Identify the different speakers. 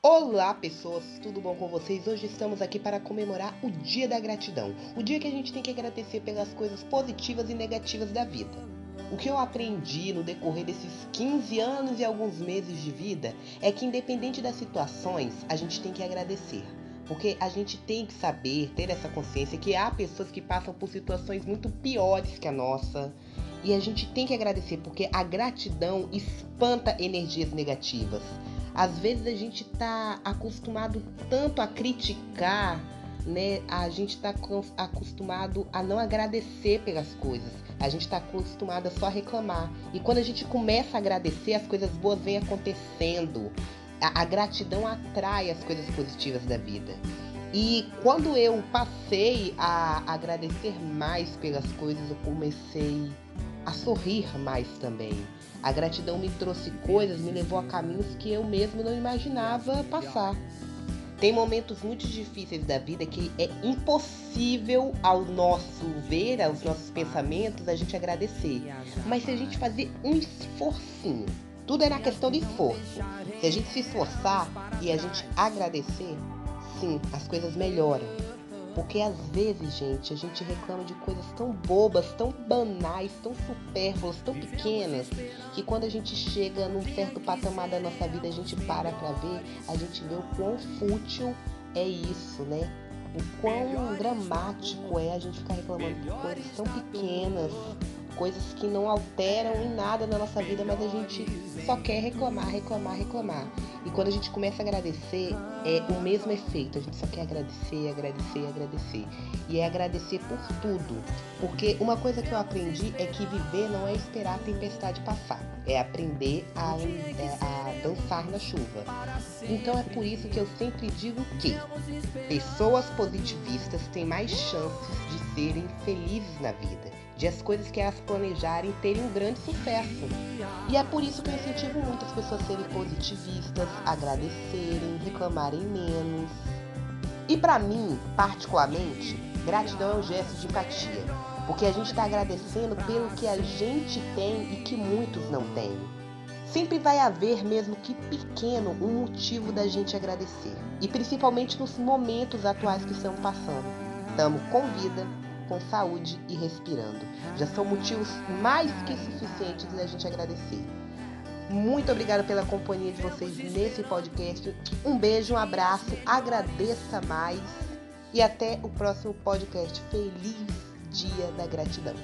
Speaker 1: Olá, pessoas, tudo bom com vocês? Hoje estamos aqui para comemorar o Dia da Gratidão, o dia que a gente tem que agradecer pelas coisas positivas e negativas da vida. O que eu aprendi no decorrer desses 15 anos e alguns meses de vida é que, independente das situações, a gente tem que agradecer. Porque a gente tem que saber, ter essa consciência que há pessoas que passam por situações muito piores que a nossa. E a gente tem que agradecer, porque a gratidão espanta energias negativas. Às vezes a gente está acostumado tanto a criticar, né? A gente está acostumado a não agradecer pelas coisas. A gente está acostumado a só reclamar. E quando a gente começa a agradecer, as coisas boas vêm acontecendo. A, a gratidão atrai as coisas positivas da vida. E quando eu passei a agradecer mais pelas coisas, eu comecei a sorrir mais também. A gratidão me trouxe coisas, me levou a caminhos que eu mesmo não imaginava passar. Tem momentos muito difíceis da vida que é impossível ao nosso ver, aos nossos pensamentos, a gente agradecer. Mas se a gente fazer um esforcinho, tudo é na questão de esforço. Se a gente se esforçar e a gente agradecer, sim, as coisas melhoram. Porque às vezes, gente, a gente reclama de coisas tão bobas, tão banais, tão supérfluas, tão pequenas, que quando a gente chega num certo patamar da nossa vida, a gente para pra ver, a gente vê o quão fútil é isso, né? O quão dramático é a gente ficar reclamando de coisas tão pequenas, coisas que não alteram em nada na nossa vida, mas a gente só quer reclamar, reclamar, reclamar. E quando a gente começa a agradecer, é o mesmo efeito. A gente só quer agradecer, agradecer, agradecer. E é agradecer por tudo. Porque uma coisa que eu aprendi é que viver não é esperar a tempestade passar. É aprender a, é, a dançar na chuva. Então é por isso que eu sempre digo que pessoas positivistas têm mais chances de serem felizes na vida de as coisas que elas planejarem terem um grande sucesso. E é por isso que eu incentivo muitas pessoas a serem positivistas, agradecerem, reclamarem menos. E para mim, particularmente, gratidão é um gesto de empatia, porque a gente está agradecendo pelo que a gente tem e que muitos não têm. Sempre vai haver, mesmo que pequeno, um motivo da gente agradecer. E principalmente nos momentos atuais que estamos passando. Estamos com vida, com saúde e respirando. Já são motivos mais que suficientes da gente agradecer. Muito obrigada pela companhia de vocês nesse podcast. Um beijo, um abraço, agradeça mais e até o próximo podcast. Feliz Dia da Gratidão.